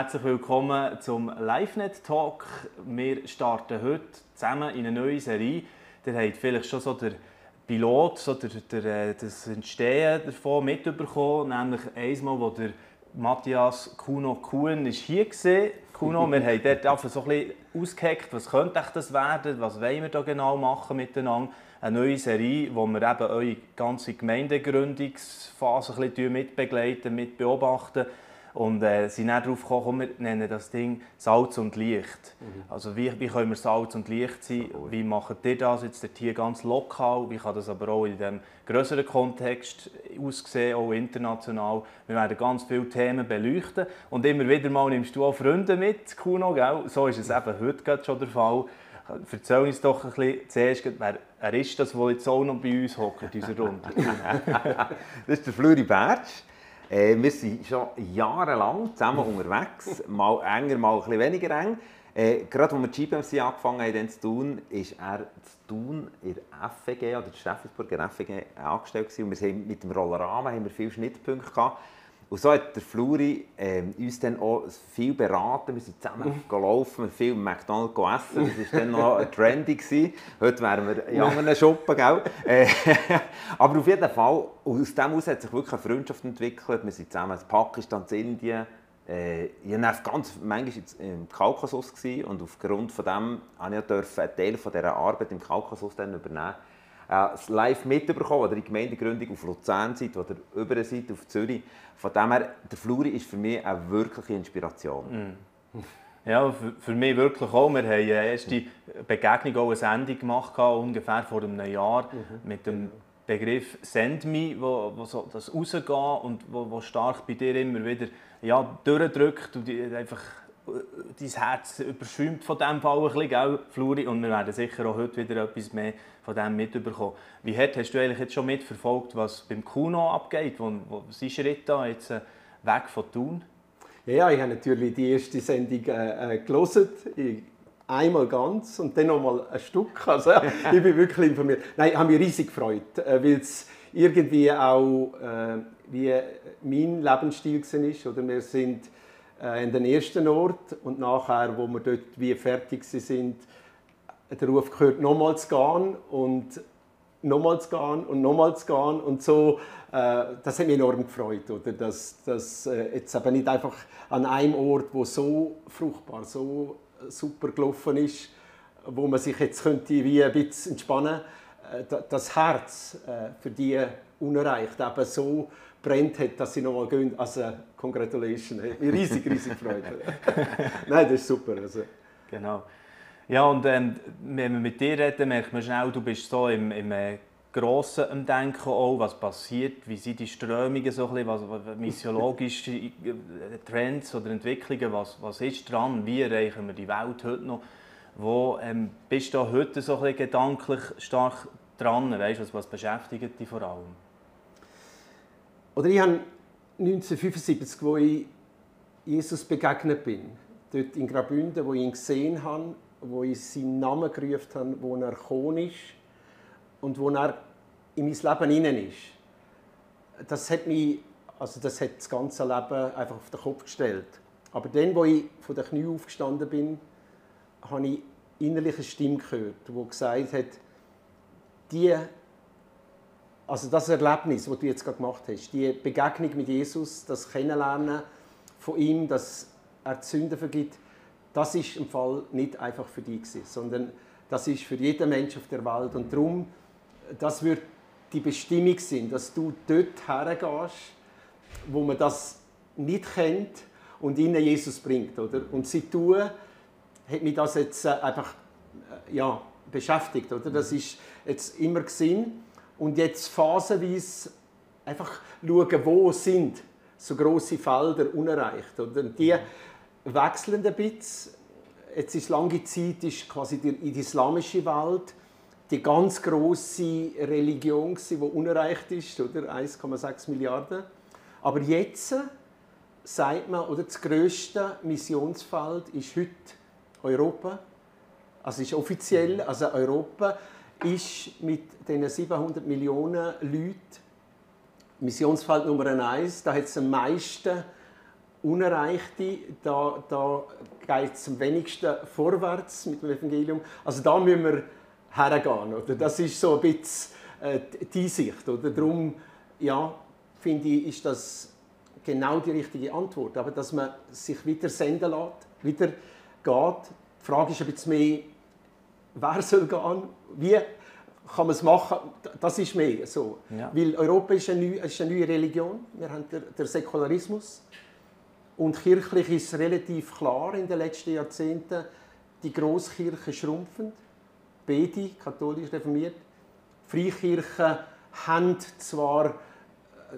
Herzlich willkommen zum LiveNet Talk. Wir starten heute zusammen in eine neue Serie. Ihr habt vielleicht schon so den Pilot, so der, der, äh, das Entstehen davon mitbekommen, nämlich einmal, wo der Matthias Kuno Kuhn ist hier gesehen. Kuno, wir haben dort einfach so ein bisschen ausgeheckt, was könnte das werden, was wollen wir da genau machen miteinander. Eine neue Serie, wo wir eben eure ganze Gemeindegründungsphase ein bisschen mitbegleiten, mitbeobachten und äh, sind dann darauf gekommen, komm, wir nennen das Ding Salz und Licht. Mhm. Also wie, wie können wir Salz und Licht sein? Wie macht ihr das jetzt hier ganz lokal? Wie kann das aber auch in diesem größeren Kontext aussehen, auch international? Wir werden ganz viele Themen beleuchten und immer wieder mal nimmst du auch Freunde mit, Kuno, gell? So ist es eben heute schon der Fall. Erzähl uns doch ein bisschen zuerst, wer, wer ist das, der jetzt auch noch bei uns hockt in dieser Runde? das ist der Fluri Bertsch. Äh, wir sind schon jahrelang zusammen unterwegs, mal enger, mal ein bisschen weniger eng. Äh, gerade als wir GPMC angefangen haben zu tun, ist er zu tun in der FEG oder der Steffensburger FEG angestellt gewesen. und wir haben mit dem Rollerrahmen haben wir viele Schnittpunkte gehabt. Und so hat der Fluri äh, uns dann auch viel beraten. Wir sind zusammen mhm. gelaufen, viel im McDonald's essen. Das war dann noch trendy. Gewesen. Heute wären wir in anderen Shoppen, gell? Äh, aber auf jeden Fall, aus dem heraus hat sich wirklich eine Freundschaft entwickelt. Wir sind zusammen in Pakistan, in Indien. Äh, ich war ganz manchmal im Kaukasus gewesen, und aufgrund von dem durfte ich einen Teil dieser Arbeit im Kaukasus dann übernehmen das live mitbekommen, oder die Gemeindegründung auf Luzern seid oder über seid auf Zürich. Von dem her, der Fluri ist für mich eine wirkliche Inspiration. Mm. Ja, für, für, mich wirklich auch. Wir haben eine erste Begegnung, auch eine Sendung gemacht, ungefähr vor einem Jahr, mhm. mit dem Begriff «Send me», wo, wo so das Rausgehen und wo, wo stark bei dir immer wieder ja, durchdrückt und einfach dein Herz überschwemmt von diesem Fall ein bisschen, gell, Fluri? Und wir werden sicher auch heute wieder etwas mehr von dem mitbekommen. Wie hart hast du eigentlich jetzt schon mitverfolgt, was beim Kuno abgeht? Wo, wo sein Schritt da jetzt äh, weg von Thun? Ja, ja, ich habe natürlich die erste Sendung äh, äh gelesen. einmal ganz und dann noch mal ein Stück. Also, ich bin wirklich informiert. Nein, ich habe mich riesig gefreut, äh, weil es irgendwie auch äh, wie mein Lebensstil war. Oder wir sind in den ersten Ort und nachher, wo wir dort wie fertig sind, der Ruf gehört, nochmal zu gehen und nochmal zu gehen und nochmal zu gehen und so. Äh, das hat mich enorm gefreut, oder? dass das äh, jetzt aber nicht einfach an einem Ort, wo so fruchtbar, so super gelaufen ist, wo man sich jetzt könnte wie ein bisschen entspannen, das Herz für die unerreicht eben so brennt hat, dass sie nochmal gehen. Also, congratulations. Hat mich riesig, riesig gefreut. Nein, das ist super. Also. Genau. Ja, und ähm, wenn wir mit dir reden, merkt man schnell, du bist so im, im äh, Grossen am Denken auch, was passiert, wie sind die Strömungen, so ein bisschen, was, was missiologische äh, Trends oder Entwicklungen, was, was ist dran, wie erreichen wir die Welt heute noch? Wo ähm, bist du heute so ein bisschen gedanklich stark dran, weißt, was, was beschäftigt dich vor allem? Oder ich habe 1975, wo ich Jesus begegnet bin, dort in Graubünden, wo ich ihn gesehen habe, wo ich seinen Namen gerufen habe, wo er gekommen ist und wo er in mein Leben hinein ist. Das hat mich, also das hat das ganze Leben einfach auf den Kopf gestellt. Aber dann, wo ich von der Knie aufgestanden bin, habe ich innerlich eine Stimme gehört, die gesagt hat, die also das Erlebnis, das du jetzt gerade gemacht hast, die Begegnung mit Jesus, das Kennenlernen von ihm, dass er die Sünden vergibt, das ist im Fall nicht einfach für dich gewesen, sondern das ist für jeden Mensch auf der Welt und darum, das wird die Bestimmung sein, dass du dort hergehst, wo man das nicht kennt und ihnen Jesus bringt, oder? Und sie tun, hat mich das jetzt äh, einfach äh, ja, beschäftigt, oder? Das ist jetzt immer gesehen und jetzt phasenweise einfach schauen, wo sind so große Felder unerreicht. Oder? Die wechseln ein bisschen. Jetzt ist lange Zeit ist quasi die, die islamische Welt die ganz große Religion, die unerreicht ist, oder 1,6 Milliarden. Aber jetzt sagt man, oder das größte Missionsfeld ist heute Europa. Also ist offiziell, also Europa ist mit diesen 700 Millionen Leuten Missionsfeld Nummer eins. Da hat es am meisten Unerreichte, da, da geht es am wenigsten vorwärts mit dem Evangelium. Also da müssen wir hergehen. Oder? Das ist so ein bisschen äh, die Sicht. Oder? Darum ja, finde ich, ist das genau die richtige Antwort. Aber dass man sich wieder senden lässt, wieder geht. Die Frage ist ein bisschen mehr, wer soll gehen, wie kann man es machen, das ist mehr so. Ja. Weil Europa ist eine, neue, ist eine neue Religion, wir haben den, den Säkularismus und kirchlich ist relativ klar in den letzten Jahrzehnten, die Großkirchen schrumpfen, beide, katholisch reformiert. Freikirchen haben zwar äh,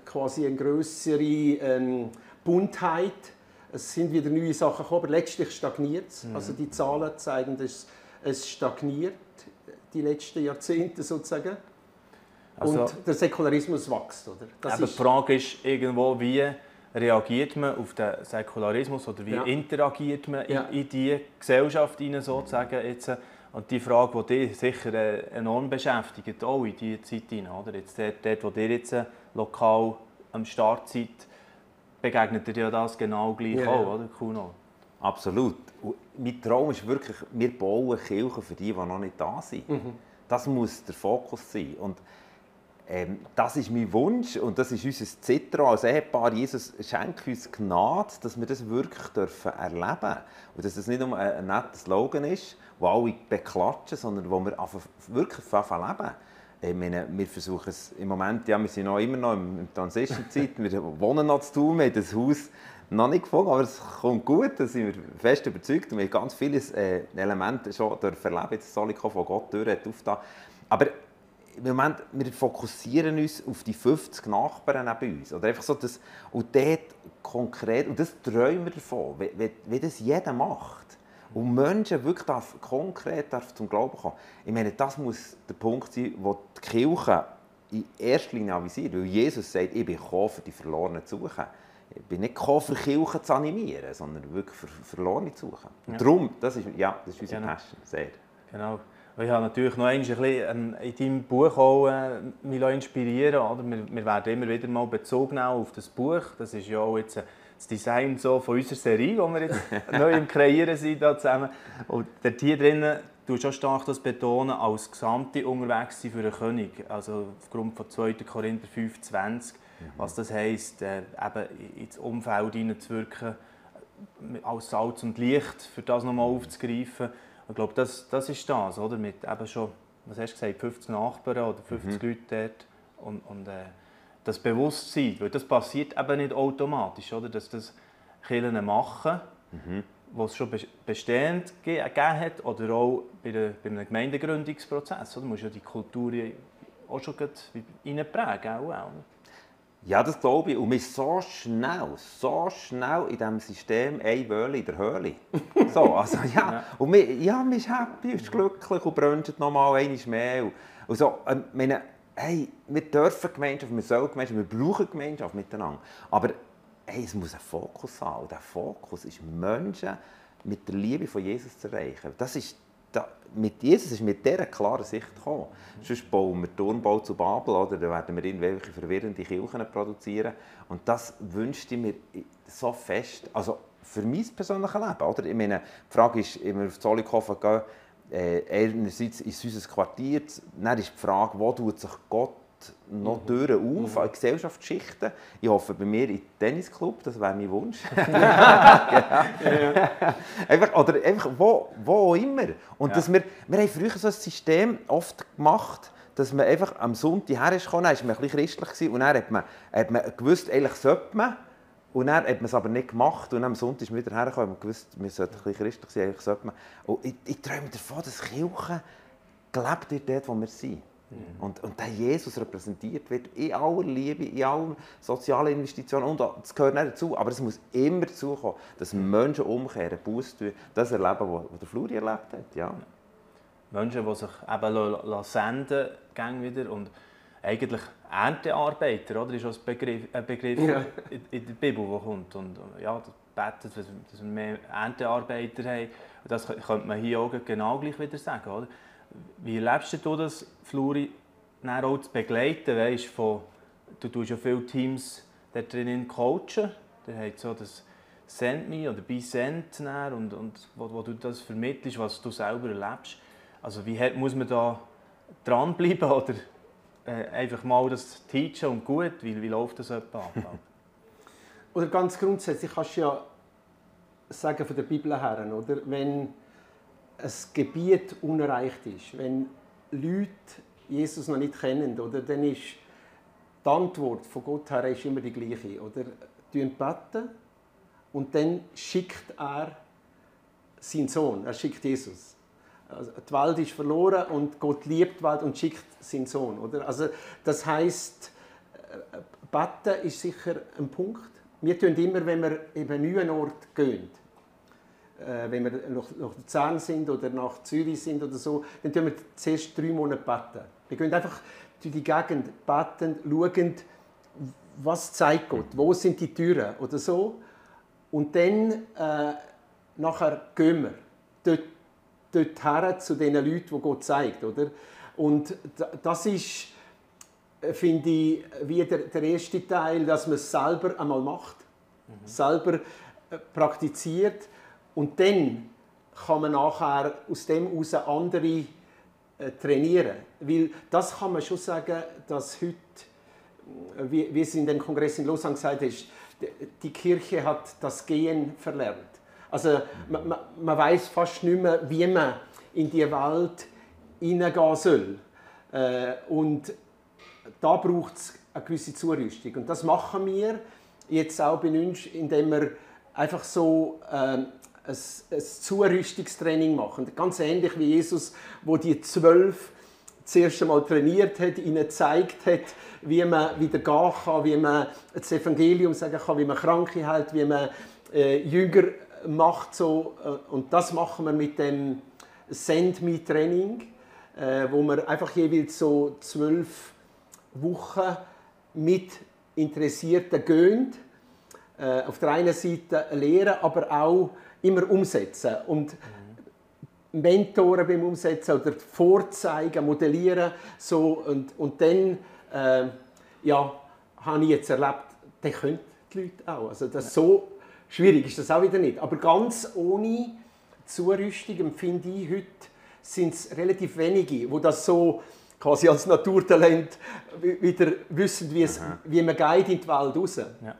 quasi eine größere ähm, Buntheit, es sind wieder neue Sachen gekommen, aber letztlich stagniert es. Mhm. Also die Zahlen zeigen, dass es stagniert die letzten Jahrzehnte sozusagen. Also, und der Säkularismus wächst, oder? Das aber die Frage ist irgendwo, wie reagiert man auf den Säkularismus oder wie ja. interagiert man ja. in, in die Gesellschaft hinein, sozusagen jetzt. Und die Frage, die dich sicher äh, enorm beschäftigt, auch in diese Zeit hinein, oder? Jetzt dort, dort, wo ihr jetzt äh, lokal am Start seid, begegnet ihr ja das genau gleich ja. auch, oder Kuno? Absolut. Mein Traum ist wirklich, wir bauen Kirchen für die, die noch nicht da sind. Mhm. Das muss der Fokus sein. Und ähm, das ist mein Wunsch und das ist unser Zittern als Ehepaar. Jesus schenkt uns Gnade, dass wir das wirklich dürfen erleben dürfen. Und dass es nicht nur ein, ein netter Slogan ist, wo alle beklatschen, sondern wo wir wirklich leben. Ich meine, wir versuchen es im Moment, ja, wir sind noch immer noch in der Transition-Zeit, wir wohnen noch zu tun, wir haben das Haus noch nicht gefunden, aber es kommt gut, da sind wir fest überzeugt und wir haben ganz viele äh, Elemente schon erleben, jetzt soll ich von Gott durch hat Aber im Moment, wir fokussieren uns auf die 50 Nachbarn bei uns. Oder einfach so das, und dort konkret, und das träumen wir davon, wie, wie, wie das jeder macht. Und Menschen wirklich darf, konkret darf zum Glauben kommen. Ich meine, das muss der Punkt sein, wo die Kirche in erster Linie avisiert. Weil Jesus sagt, ich bin gekommen, für die Verlorenen zu suchen. Ich bin nicht gekommen, für Kirchen zu animieren, sondern wirklich für Verlorene zu suchen. Ja. Darum, das ist, ja, das ist unsere genau. Passion, sehr. Genau. Ich habe natürlich noch ein bisschen in deinem Buch auch, äh, mich inspirieren oder? Wir, wir, werden immer wieder mal Bezug nehmen auf das Buch. Das ist ja auch jetzt äh, das Design so von unserer Serie, die wir jetzt neu im Kreieren sind da zusammen. Und dort hier drinnen du schon stark das betonen, als Gesamte unterwegs sein für den König. Also aufgrund von 2. Korinther 5,20. Mhm. Was das heisst, äh, eben ins Umfeld hineinzuwirken, als Salz und Licht, für das nochmal aufzugreifen. Ich glaube, das, das ist das, oder? Mit eben schon, was hast du gesagt, 50 Nachbarn oder 50 mhm. Leute dort. Und, und äh, das Bewusstsein, weil das passiert eben nicht automatisch, oder? Dass das Kirchen machen, mhm. was es schon bestehend gegeben hat, oder auch bei, der, bei einem Gemeindegründungsprozess. Oder? Du musst ja die Kultur auch schon reinprägen. Auch, auch. Ja, das glaube ich. Und wir sind so schnell, so schnell in diesem System ein Wöhle in der Höhle. So, also ja. Und wir, ja, wir sind happy, wir sind glücklich und brunchen noch mal einmal mehr. Und so, ähm, meine, hey, wir dürfen Gemeinschaft, wir sollen Gemeinschaft, wir brauchen Gemeinschaft miteinander. Aber hey, es muss ein Fokus haben. Und der Fokus ist, Menschen mit der Liebe von Jesus zu erreichen. Das ist da, mit Jesus ist mit dieser klaren Sicht gekommen. Mhm. Sonst bauen wir Turmbau zu Babel, oder? dann werden wir irgendwelche verwirrende Kirchen produzieren. Und das wünschte ich mir so fest, also für mein persönliches Leben. Oder? Ich meine, die Frage ist, wenn wir auf Zollikofen gehen, äh, einerseits ist unser Quartier, dann ist die Frage, wo tut sich Gott noch mhm. Türen auf, mhm. an Gesellschaftsschichten. Ich hoffe bei mir im Tennisclub, das wäre mein Wunsch. ja. einfach, oder einfach wo, wo immer. Und ja. dass wir, wir haben früher so ein System oft gemacht, dass man einfach am Sonntag herkam, dann war man ein bisschen christlich und dann hat man, hat man gewusst, eigentlich sollte man. Und dann hat man es aber nicht gemacht und am Sonntag ist man wieder hergekommen und gewusst, wir sollten ein bisschen christlich sein, eigentlich sollte man. Und ich, ich träume davon, dass Kirche gelebt wird dort, wo wir sind. Mhm. Und, und der Jesus repräsentiert wird in aller Liebe, in allen sozialen Investitionen. Und das gehört nicht dazu, aber es muss immer dazu kommen, dass Menschen umkehren, Buß tun, das erleben, was der Fluri erlebt hat. Ja. Menschen, die sich eben senden lassen, wieder und eigentlich Erntearbeiter, oder? ist auch ein Begriff, ein Begriff ja. in, in, der Bibel, der kommt. Und, ja, betet, dass wir mehr Erntearbeiter haben. Das könnte man hier auch genau gleich wieder sagen. Oder? Wie erlebst du das, Fluri, auch zu begleiten? Weißt, von, du tust ja viele Teams da drinnen coachen. Der hat so das, Send Me oder bei Send und, und wo, wo, du das vermittelst, was du selber erlebst. Also wie muss man da dranbleiben oder äh, einfach mal das teachen und gut, wie, wie läuft das etwa ab? oder ganz grundsätzlich kannst du ja sagen von der Bibel her, oder? wenn ein Gebiet unerreicht ist, wenn Leute Jesus noch nicht kennen, oder, dann ist die Antwort von Gott her ist immer die gleiche. Oder? beten und dann schickt er seinen Sohn, er schickt Jesus. Also die Welt ist verloren und Gott liebt die Welt und schickt seinen Sohn. Oder? Also das heißt, äh, beten ist sicher ein Punkt. Wir tun immer, wenn wir eben einen neuen Ort gehen, äh, wenn wir nach, nach Luzern sind oder nach Zürich sind oder so, dann tun wir zuerst drei Monate beten. Wir gehen einfach durch die Gegend beten, schauen, was zeigt Gott, wo sind die Türen oder so. Und dann äh, nachher gehen wir dort, dort her zu den Leuten, die Gott zeigt. Oder? Und das ist, äh, finde ich, wie der, der erste Teil, dass man es selber einmal macht, mhm. selber äh, praktiziert und dann kann man nachher aus dem heraus andere äh, trainieren. Weil das kann man schon sagen, dass heute, wie, wie es in dem Kongress in Lausanne gesagt ist, die Kirche hat das Gehen verlernt. Also man, man, man weiß fast nicht mehr, wie man in die Welt hineingehen soll. Äh, und da braucht es eine gewisse Zurüstung. Und das machen wir jetzt auch bei uns, indem wir einfach so äh, ein, ein Zurüstungstraining machen. Ganz ähnlich wie Jesus, wo die zwölf das erste Mal trainiert hat, ihnen gezeigt hat, wie man wieder gehen kann, wie man das Evangelium sagen kann, wie man Kranke hält, wie man äh, Jünger macht. So. Äh, und das machen wir mit dem Send Me Training, äh, wo wir einfach jeweils so zwölf Wochen mit Interessierten gehen. Äh, auf der einen Seite lehren, aber auch immer umsetzen. Und Mentoren beim Umsetzen oder vorzeigen, modellieren. So, und, und dann äh, ja, habe ich jetzt erlebt, dann können die Leute auch. Also das so schwierig ist das auch wieder nicht. Aber ganz ohne Zurüstung empfinde ich heute, sind es relativ wenige, wo das so quasi als Naturtalent wieder wissen, wie, es, wie man geht in die Welt raus. Ja.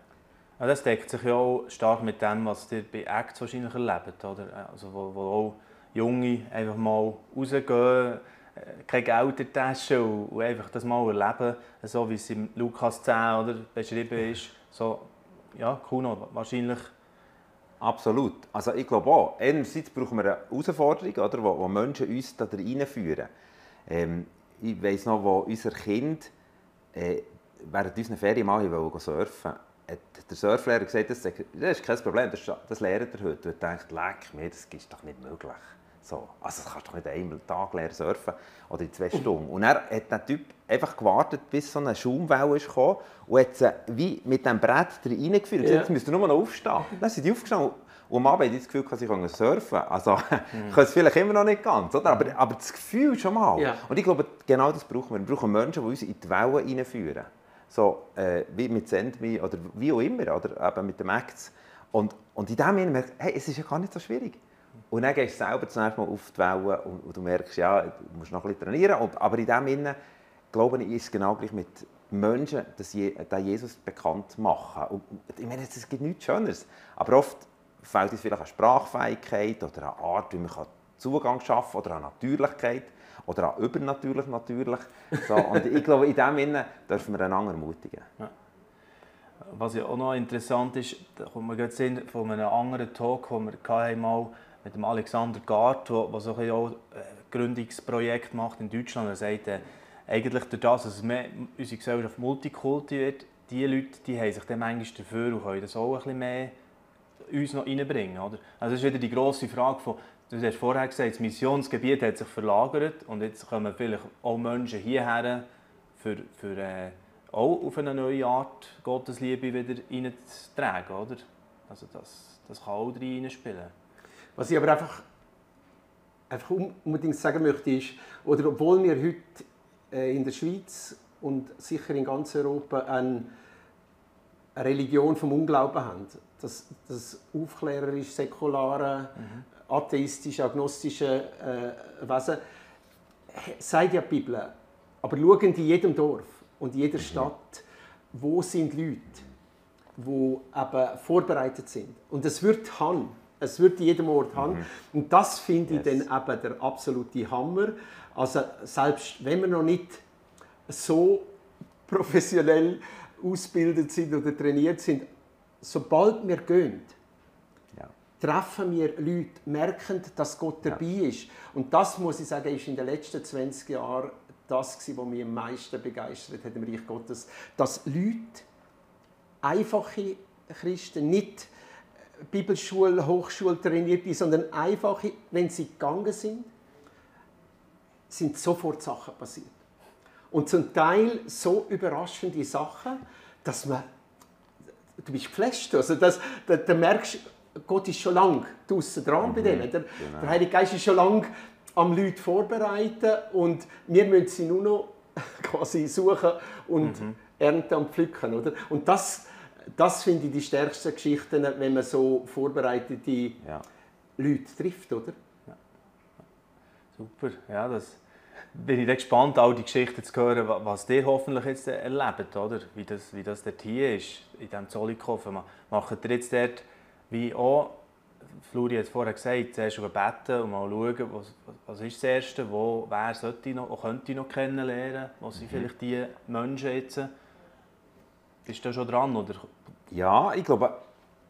Ja, das deckt sich ja auch stark mit dem, was ihr bei Acts wahrscheinlich erlebt, oder? Also wo, wo auch Junge einfach mal rausgehen, äh, kein Geld in der Tasche und, einfach das mal erleben, so wie es im Lukas 10 oder, beschrieben ist. So, ja, Kuno, wahrscheinlich... Absolut. Also ich glaube auch, einerseits brauchen wir eine Herausforderung, oder, wo, wo Menschen uns da reinführen. Ähm, ich weiss noch, wo unser Kind äh, während unserer Ferien mal surfen hat der Surflehrer gesagt, das, ist kein Problem, das, das lernt er heute. Und ich dachte, mir, das ist doch nicht möglich. So. Also das kannst du doch nicht einmal Tag lernen surfen oder in zwei Stunden. Und er hat der Typ einfach gewartet, bis so eine Schaumwelle ist gekommen und hat sie wie mit dem Brett reingeführt. Ja. Jetzt müsst ihr nur noch aufstehen. Dann sind die aufgestanden und am Abend das Gefühl, sie surfen können. Also, mhm. können es vielleicht immer noch nicht ganz, oder? Aber, aber das Gefühl schon mal. Ja. Und ich glaube, genau das brauchen wir. Wir brauchen Menschen, die uns in die Wellen reinführen so äh, wie mit SendMe oder wie auch immer, oder eben mit dem Acts. Und, und in dem Sinne merkst hey, es ist ja gar nicht so schwierig. Und dann gehst du selber zuerst mal auf die Wellen und, und du merkst, ja, du musst noch ein bisschen trainieren. Und, aber in dem Sinne, glaube ich, ist genau gleich mit Menschen, dass Je, Jesus bekannt machen. Und, ich meine, es gibt nichts Schöneres. Aber oft fehlt es vielleicht an Sprachfähigkeit oder an Art, wie man Zugang schaffen kann oder an Natürlichkeit oder auch übernatürlich natürlich. So, und ich glaube, in dem Sinne dürfen wir einander ermutigen. Ja. Was ja auch noch interessant ist, da kommt man gerade sehen von einem anderen Talk, den wir mal mit dem Alexander Gart, der so ein ein Gründungsprojekt macht in Deutschland. Er sagt, äh, eigentlich durch das, dass mehr unsere Gesellschaft Multikulti wird, die Leute die haben sich dann manchmal dafür und können das auch ein bisschen mehr uns noch reinbringen. Oder? Also das ist wieder die grosse Frage von, Du hast vorher gesagt, das Missionsgebiet hat sich verlagert und jetzt kommen vielleicht auch Menschen hierher, für, für äh, auch auf eine neue Art Gottesliebe wieder reinzutragen, oder? Also das, das kann auch reinspielen. Was ich aber einfach, einfach unbedingt sagen möchte, ist, oder obwohl wir heute in der Schweiz und sicher in ganz Europa eine Religion vom Unglauben haben. Das, das aufklärerisch, säkulare, mhm. atheistische, agnostische äh, Wesen, sagt ja die Bibel. Aber schauen in jedem Dorf und jeder mhm. Stadt, wo sind Leute, die eben vorbereitet sind. Und es wird haben. Es wird in jedem Ort haben. Mhm. Und das finde ich yes. dann eben der absolute Hammer. Also selbst wenn wir noch nicht so professionell ausgebildet sind oder trainiert sind, sobald wir gehen, ja. treffen wir Leute, merken, dass Gott dabei ja. ist. Und das, muss ich sagen, ist in den letzten 20 Jahren das, was mich am meisten begeistert hat im Reich Gottes. Dass Leute, einfache Christen, nicht Bibelschule, Hochschule trainierte, sondern einfache, wenn sie gegangen sind, sind sofort Sachen passiert. Und zum Teil so überraschende Sachen, dass man, du bist geflasht, also das, da, da merkst Gott ist schon lange draußen dran mhm, bei denen. Der, genau. der, Heilige Geist ist schon lange am Leute vorbereiten und wir müssen sie nur noch quasi suchen und mhm. ernten und pflücken. Oder? Und das, das finde ich die stärksten Geschichten, wenn man so vorbereitete ja. Leute trifft. Oder? Ja. Super, ja, das bin ich gespannt, all die Geschichten zu hören, was ihr hoffentlich jetzt erlebt, oder? Wie, das, wie das dort hier ist, in diesem Zollikofen. Macht ihr jetzt dort, wie auch, Fluri hat es vorher gesagt, zuerst beten und mal schauen, was, was ist das Erste, wo, wer sollte noch, könnte ich noch kennenlernen, was sind mhm. vielleicht die Menschen jetzt. Bist du schon dran, oder? Ja, ich glaube,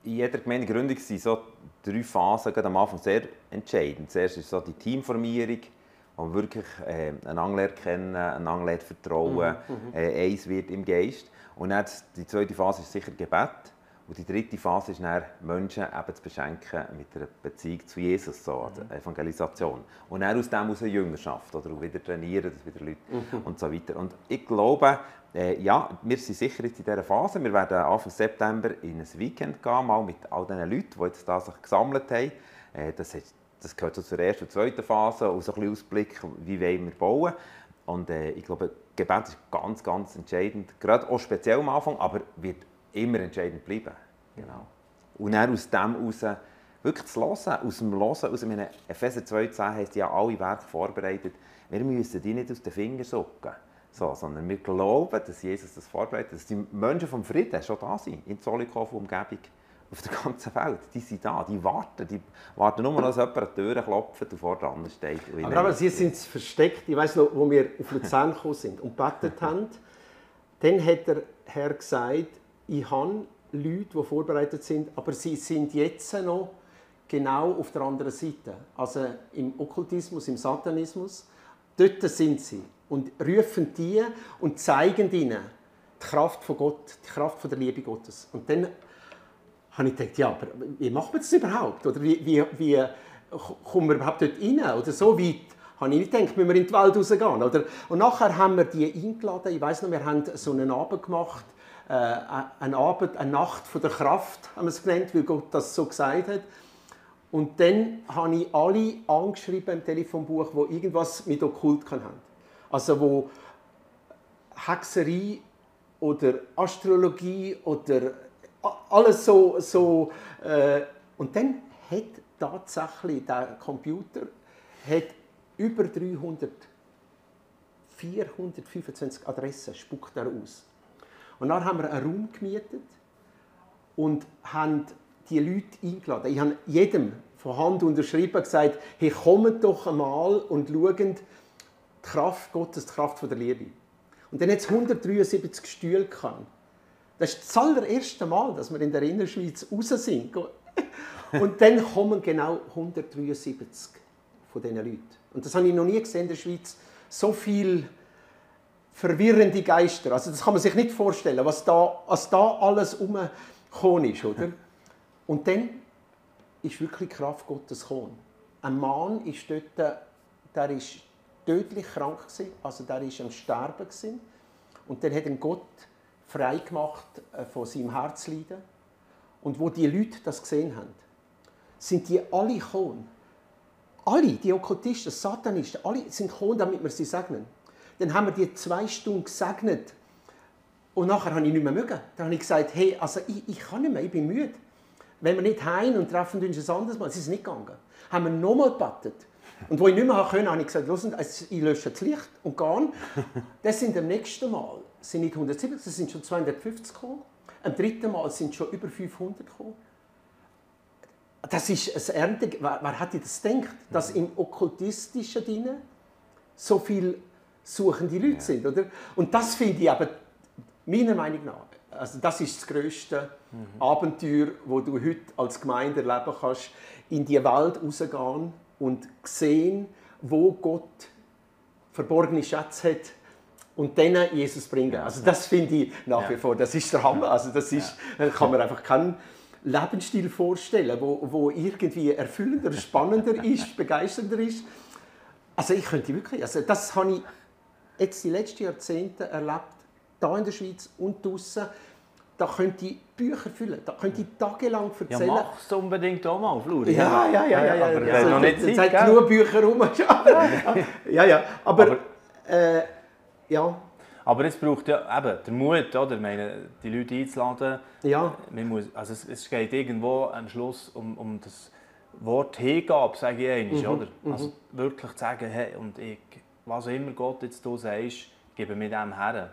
in jeder Gemeindegründung sind so drei Phasen am Anfang sehr entscheidend. Zuerst ist so die Teamformierung, man wirklich äh, einander kennen, einander vertrauen, mhm, mhm. äh, eins wird im Geist. Und dann die zweite Phase ist sicher Gebet. Und die dritte Phase ist dann, Menschen eben zu beschenken mit einer Beziehung zu Jesus, so, mhm. Evangelisation. Und dann aus dem heraus eine Jüngerschaft, oder wieder trainieren, dass wieder Leute mhm. und so weiter. Und ich glaube, äh, ja, wir sind sicher jetzt in dieser Phase. Wir werden Anfang September in ein Weekend gehen, mal mit all diesen Leuten, die jetzt da sich gesammelt haben. Äh, das hat das gehört so zur ersten und zweiten Phase und so ein bisschen Ausblick, wie wollen wir bauen. Und äh, ich glaube, Gebet ist ganz, ganz entscheidend, gerade auch speziell am Anfang, aber wird immer entscheidend bleiben. Genau. Und dann aus dem heraus wirklich zu hören, aus dem Hören, aus dem Epheser 2,10 heißt ja alle Werke vorbereitet, wir müssen die nicht aus den Fingern sucken. So, sondern wir glauben, dass Jesus das vorbereitet, dass die Menschen vom Frieden schon da sind, in Zollikofen Umgebung auf der ganzen Welt. Die sind da, die warten. Die warten nur dass jemand an die Tür klopft und vor dran steht. Aber, aber sie sind versteckt. Ich weiß noch, wo wir auf Luzern gekommen sind und gebetet haben, dann hat der Herr gesagt, ich habe Leute, die vorbereitet sind, aber sie sind jetzt noch genau auf der anderen Seite. Also im Okkultismus, im Satanismus. Dort sind sie und rufen die und zeigen ihnen die Kraft von Gott, die Kraft von der Liebe Gottes. Und dann habe ich gedacht, ja, aber wie macht man das überhaupt? Oder wie, wie, wie kommen wir überhaupt dort rein? Oder so weit habe ich nicht gedacht, müssen wir in die Welt rausgehen. Oder? Und nachher haben wir die eingeladen. Ich weiß noch, wir haben so einen Abend gemacht, äh, einen Abend, eine Nacht von der Kraft, haben wir es genannt, weil Gott das so gesagt hat. Und dann habe ich alle angeschrieben im Telefonbuch, die irgendwas mit Okkult haben. Also wo Hexerei oder Astrologie oder alles so. so äh, und dann hat tatsächlich der Computer hat über 300, 425 Adressen spuckt er aus. Und dann haben wir einen Raum gemietet und haben die Leute eingeladen. Ich habe jedem von Hand unterschrieben gesagt, hey, kommt doch einmal und schaut die Kraft Gottes, die Kraft der Liebe. Und dann hat es 173 Stühle gehabt. Das ist das allererste Mal, dass wir in der Innerschweiz raus sind. Und dann kommen genau 173 von diesen Leuten. Und das habe ich noch nie gesehen in der Schweiz. So viele verwirrende Geister. Also das kann man sich nicht vorstellen, was da, was da alles umgekommen ist. Oder? Und dann ist wirklich Kraft Gottes gekommen. Ein Mann ist dort, der ist tödlich krank gewesen, also der ist am Sterben gewesen. Und dann hat ihn Gott frei gemacht äh, von seinem Herzleiden. Und wo die Leute das gesehen haben, sind die alle gekommen. Alle, die Okkultisten, Satanisten, alle sind gekommen, damit wir sie segnen. Dann haben wir die zwei Stunden gesegnet Und nachher habe ich nicht mehr mögen. Dann habe ich gesagt, hey, also ich, ich kann nicht mehr, ich bin müde. Wenn wir nicht heim und treffen uns ein anderes Mal, es ist nicht gegangen. Haben wir nochmal gebetet. Und wo ich nicht mehr konnte, habe ich gesagt, ich lösche das Licht und gehe. Das sind am nächsten Mal sind nicht 170, das sind schon 250 gekommen. Am dritten Mal sind schon über 500 gekommen. Das ist ein Ernte. Wer, wer hätte das gedacht, dass im Okkultistischen drin so viele suchende Leute ja. sind, oder? Und das finde ich aber meiner Meinung nach, also das ist das größte mhm. Abenteuer, wo du heute als Gemeinde erleben kannst, in die Welt rausgehen und sehen, wo Gott verborgene Schätze hat und dann Jesus bringen. Also das finde ich nach wie vor, das ist der Hammer. Also das ist, ja. kann man einfach keinen Lebensstil vorstellen, wo, wo irgendwie erfüllender, spannender ist, begeisternder ist. Also ich könnte wirklich, also das habe ich jetzt die letzten Jahrzehnte erlebt, da in der Schweiz und draußen. Da könnte ich Bücher füllen, da könnte ich tagelang erzählen. Ja, mach es unbedingt auch mal, Fluri. Ja, ja, ja. ja, ja, aber ja, noch nicht Zeit, hat genug Bücher rum. ja, ja, aber, aber äh, ja. Aber es braucht ja eben den Mut, oder? meine, die Leute einzuladen. Ja. Man muss, also es, es geht irgendwo am Schluss um, um das Wort Hingabe, sage ich einmal, mhm. oder? Mhm. Also wirklich zu sagen, hey, und ich, was immer Gott jetzt du sagst, gebe mir dem her.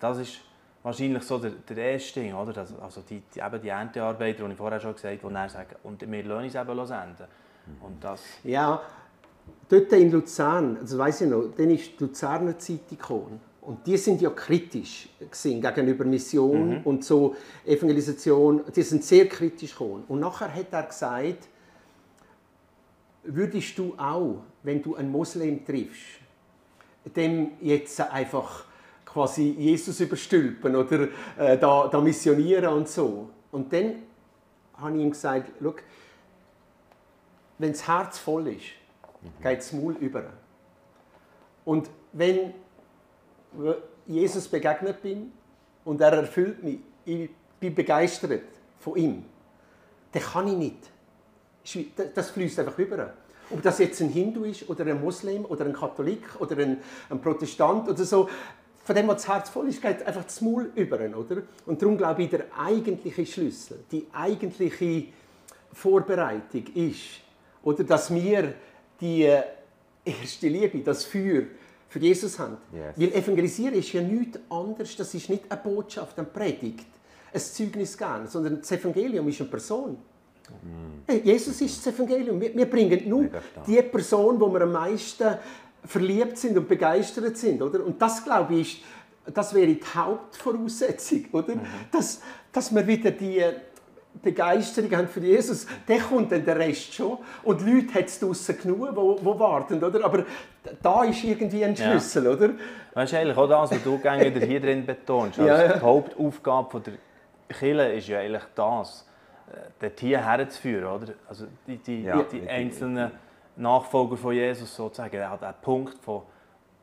Das ist wahrscheinlich so der, der erste Ding, oder? Also die, die, eben die Erntearbeiter, die ich vorher schon gesagt habe, die dann sagen, und wir lassen uns eben senden. Und das... Ja, dort in Luzern, das weiss ich noch, dann ist die Luzerner Zeitung gekommen. Und die sind ja kritisch gegenüber Mission mhm. und so Evangelisation. Die sind sehr kritisch gekommen. Und nachher hat er gesagt, würdest du auch, wenn du einen Moslem triffst, dem jetzt einfach quasi Jesus überstülpen oder äh, da, da missionieren und so. Und dann habe ich ihm gesagt, wenn das Herz voll ist, mhm. geht das Maul über. Und wenn Jesus begegnet bin und er erfüllt mich, ich bin begeistert von ihm, dann kann ich nicht. Das fließt einfach über. Ob das jetzt ein Hindu ist oder ein Muslim oder ein Katholik oder ein, ein Protestant oder so, von dem, was das Herz voll ist, geht einfach das Maul über. Oder? Und darum glaube ich, der eigentliche Schlüssel, die eigentliche Vorbereitung ist, oder dass wir die erste Liebe, das Feuer für Jesus haben. Yes. Weil Evangelisieren ist ja nichts anderes, das ist nicht eine Botschaft, eine Predigt, ein Zeugnis geben, sondern das Evangelium ist eine Person. Mm. Jesus ist das Evangelium. Wir, wir bringen nur die Person, wo wir am meisten verliebt sind und begeistert sind. Oder? Und das, glaube ich, das wäre die Hauptvoraussetzung, oder? Mhm. Dass, dass wir wieder die Begeisterung haben für Jesus, dann kommt dann der Rest schon. Und Leute hat es draussen genug, die, die warten, oder? Aber da ist irgendwie ein Schlüssel, ja. oder? Weißt du, eigentlich auch das, was du hier drin betonst. Also ja, ja. Die Hauptaufgabe der Kirche ist ja eigentlich das, äh, den Tier herzuführen, oder? Also die, die, die, die einzelnen Nachfolger von Jesus sozusagen, er hat einen Punkt von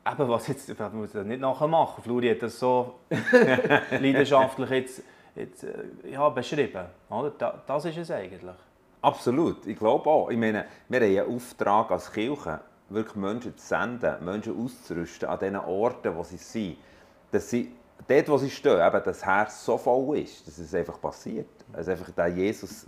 eben, was jetzt, ich muss das nicht nachher machen. Fluri hat das so leidenschaftlich jetzt jetzt, äh, ja, beschrieben. Oder? Das ist es eigentlich. Absolut, ich glaube auch. Ich meine, wir haben einen Auftrag als Kirche, wirklich Menschen zu senden, Menschen auszurüsten an den Orten, wo sie sind. Dass sie, dort, wo sie stehen, eben das Herz so voll ist, dass es einfach passiert. Dass einfach der Jesus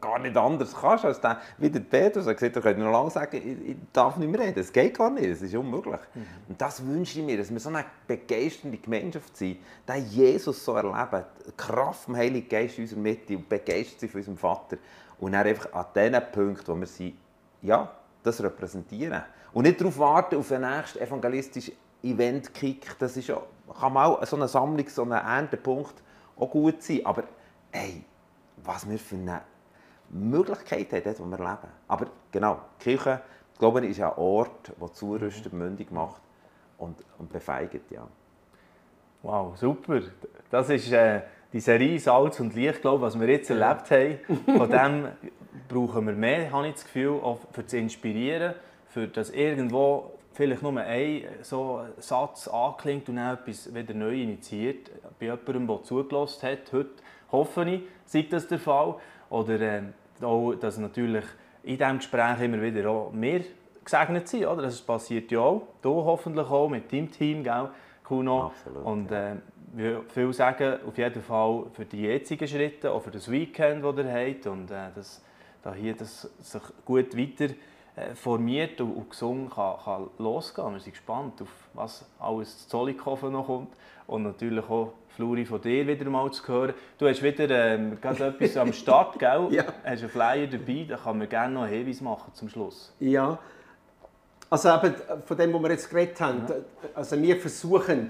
gar nicht anders kannst als der, wie der Petrus hat gesagt, er könnte noch lange sagen, ich, ich, darf nicht mehr reden. Das geht gar nicht, das ist unmöglich. Mhm. Und das wünsche ich mir, dass wir so eine begeisternde Gemeinschaft sind, den Jesus so erleben, die Kraft vom Heiligen Geist in unserer Mitte und begeistert sind von unserem Vater. Und dann einfach an den Punkten, wo wir sind, ja, das repräsentieren. Und nicht darauf warten, auf ein nächstes evangelistisches Event-Kick. Das ist ja, kann auch so eine Sammlung, so ein Erntepunkt auch gut sein. Aber hey, was wir für eine Möglichkeit haben, dort, wo wir leben. Aber genau, die Kirche, glaube ich, ist ein Ort, der zurüstet, mhm. mündig macht und, und befeigt. Ja. Wow, super. Das ist äh, die Serie Salz und Licht, glaube was wir jetzt erlebt haben. Von dem brauchen wir mehr, habe ich das Gefühl, auch für zu inspirieren, für das irgendwo vielleicht nur ein so Satz anklingt und dann etwas wieder neu initiiert. Bei jemandem, der zugelassen hat, heute hoffe ich, sei das der Fall. Oder äh, auch, dass natürlich in diesem Gespräch immer wieder auch wir gesegnet sind. Oder? Das passiert ja auch. Du hoffentlich auch mit deinem Team, gell, Kuno. Absolut, Und äh, viel sagen, auf jeden Fall für die jetzigen Schritte, auch für das Weekend, das ihr habt und äh, dass da hier das sich gut weiter äh, formiert und, und gesungen kann, kann losgehen. Wir sind gespannt, auf was alles zu Zollikofen noch kommt und natürlich auch Fluri von dir wieder mal zu hören. Du hast wieder ähm, etwas am Start, gell? ja. Hast einen Flyer dabei, da kann man gerne noch einen Hinweis machen zum Schluss. Ja, also eben von dem, was wir jetzt geredet haben, ja. also wir versuchen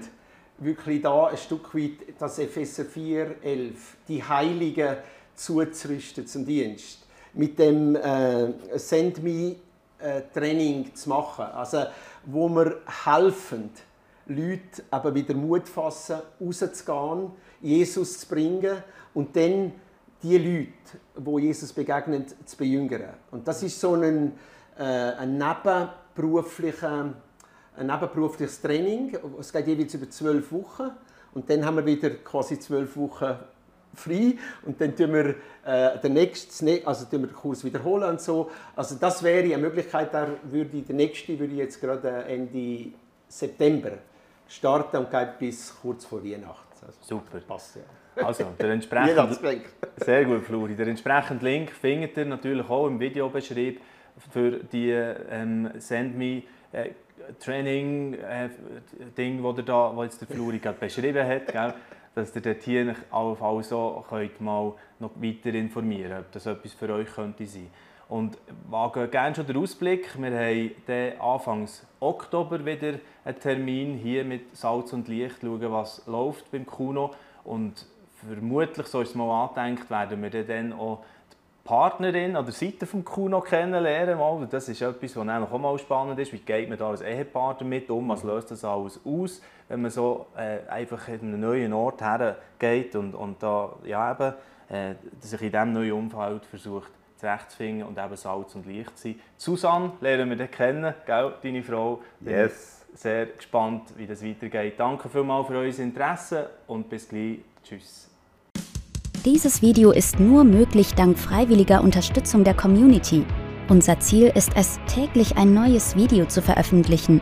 wirklich da ein Stück weit das Epheser 4, 11, die Heiligen zuzurüsten zum Dienst. Mit dem äh, Send Me äh, Training zu machen. Also, wo wir helfen, Leute aber wieder Mut fassen, rauszugehen, Jesus zu bringen und dann die Leute, wo Jesus begegnet, zu bejüngern. Und das ist so ein, äh, ein nebenberuflicher ein nebenberufliches Training. Es geht jeweils über zwölf Wochen. Und dann haben wir wieder quasi zwölf Wochen frei und dann tun wir äh, den nächsten, also tun wir den Kurs wiederholen und so. Also das wäre eine Möglichkeit, da würde der nächste würde jetzt gerade Ende September starten und geht bis kurz vor Weihnachten. Also, Super. Passt ja. Also, der entsprechende, sehr gut, Flori. Der entsprechende Link findet ihr natürlich auch im Videobeschrieb für die ähm, Send Me äh, Training äh, Ding, wo, da, wo jetzt der Fluri gerade beschrieben hat, gell? dass ihr dort hier auf so könnt mal noch weiter informieren ob das etwas für euch könnte sein. Und wage gerne schon den Ausblick. Wir haben dann Anfang Oktober wieder einen Termin hier mit Salz und Licht, schauen, was läuft beim Kuno. Und vermutlich, so ist es mal angedenkt, werden wir dann auch Partnerin an der Seite des Kuno kennenlernen. Mal. Das ist etwas, was auch mal spannend ist. Wie geht man da als Ehepaar damit um? Was löst das alles aus, wenn man so äh, einfach in einen neuen Ort hergeht und, und da ja, eben, äh, sich in diesem neuen Umfeld versucht zurechtzufinden und eben Salz und Licht zu sein. Susanne lernen wir dann kennen, gell, deine Frau. Yes. Sehr gespannt, wie das weitergeht. Danke vielmals für euer Interesse und bis gleich. Tschüss. Dieses Video ist nur möglich dank freiwilliger Unterstützung der Community. Unser Ziel ist es, täglich ein neues Video zu veröffentlichen.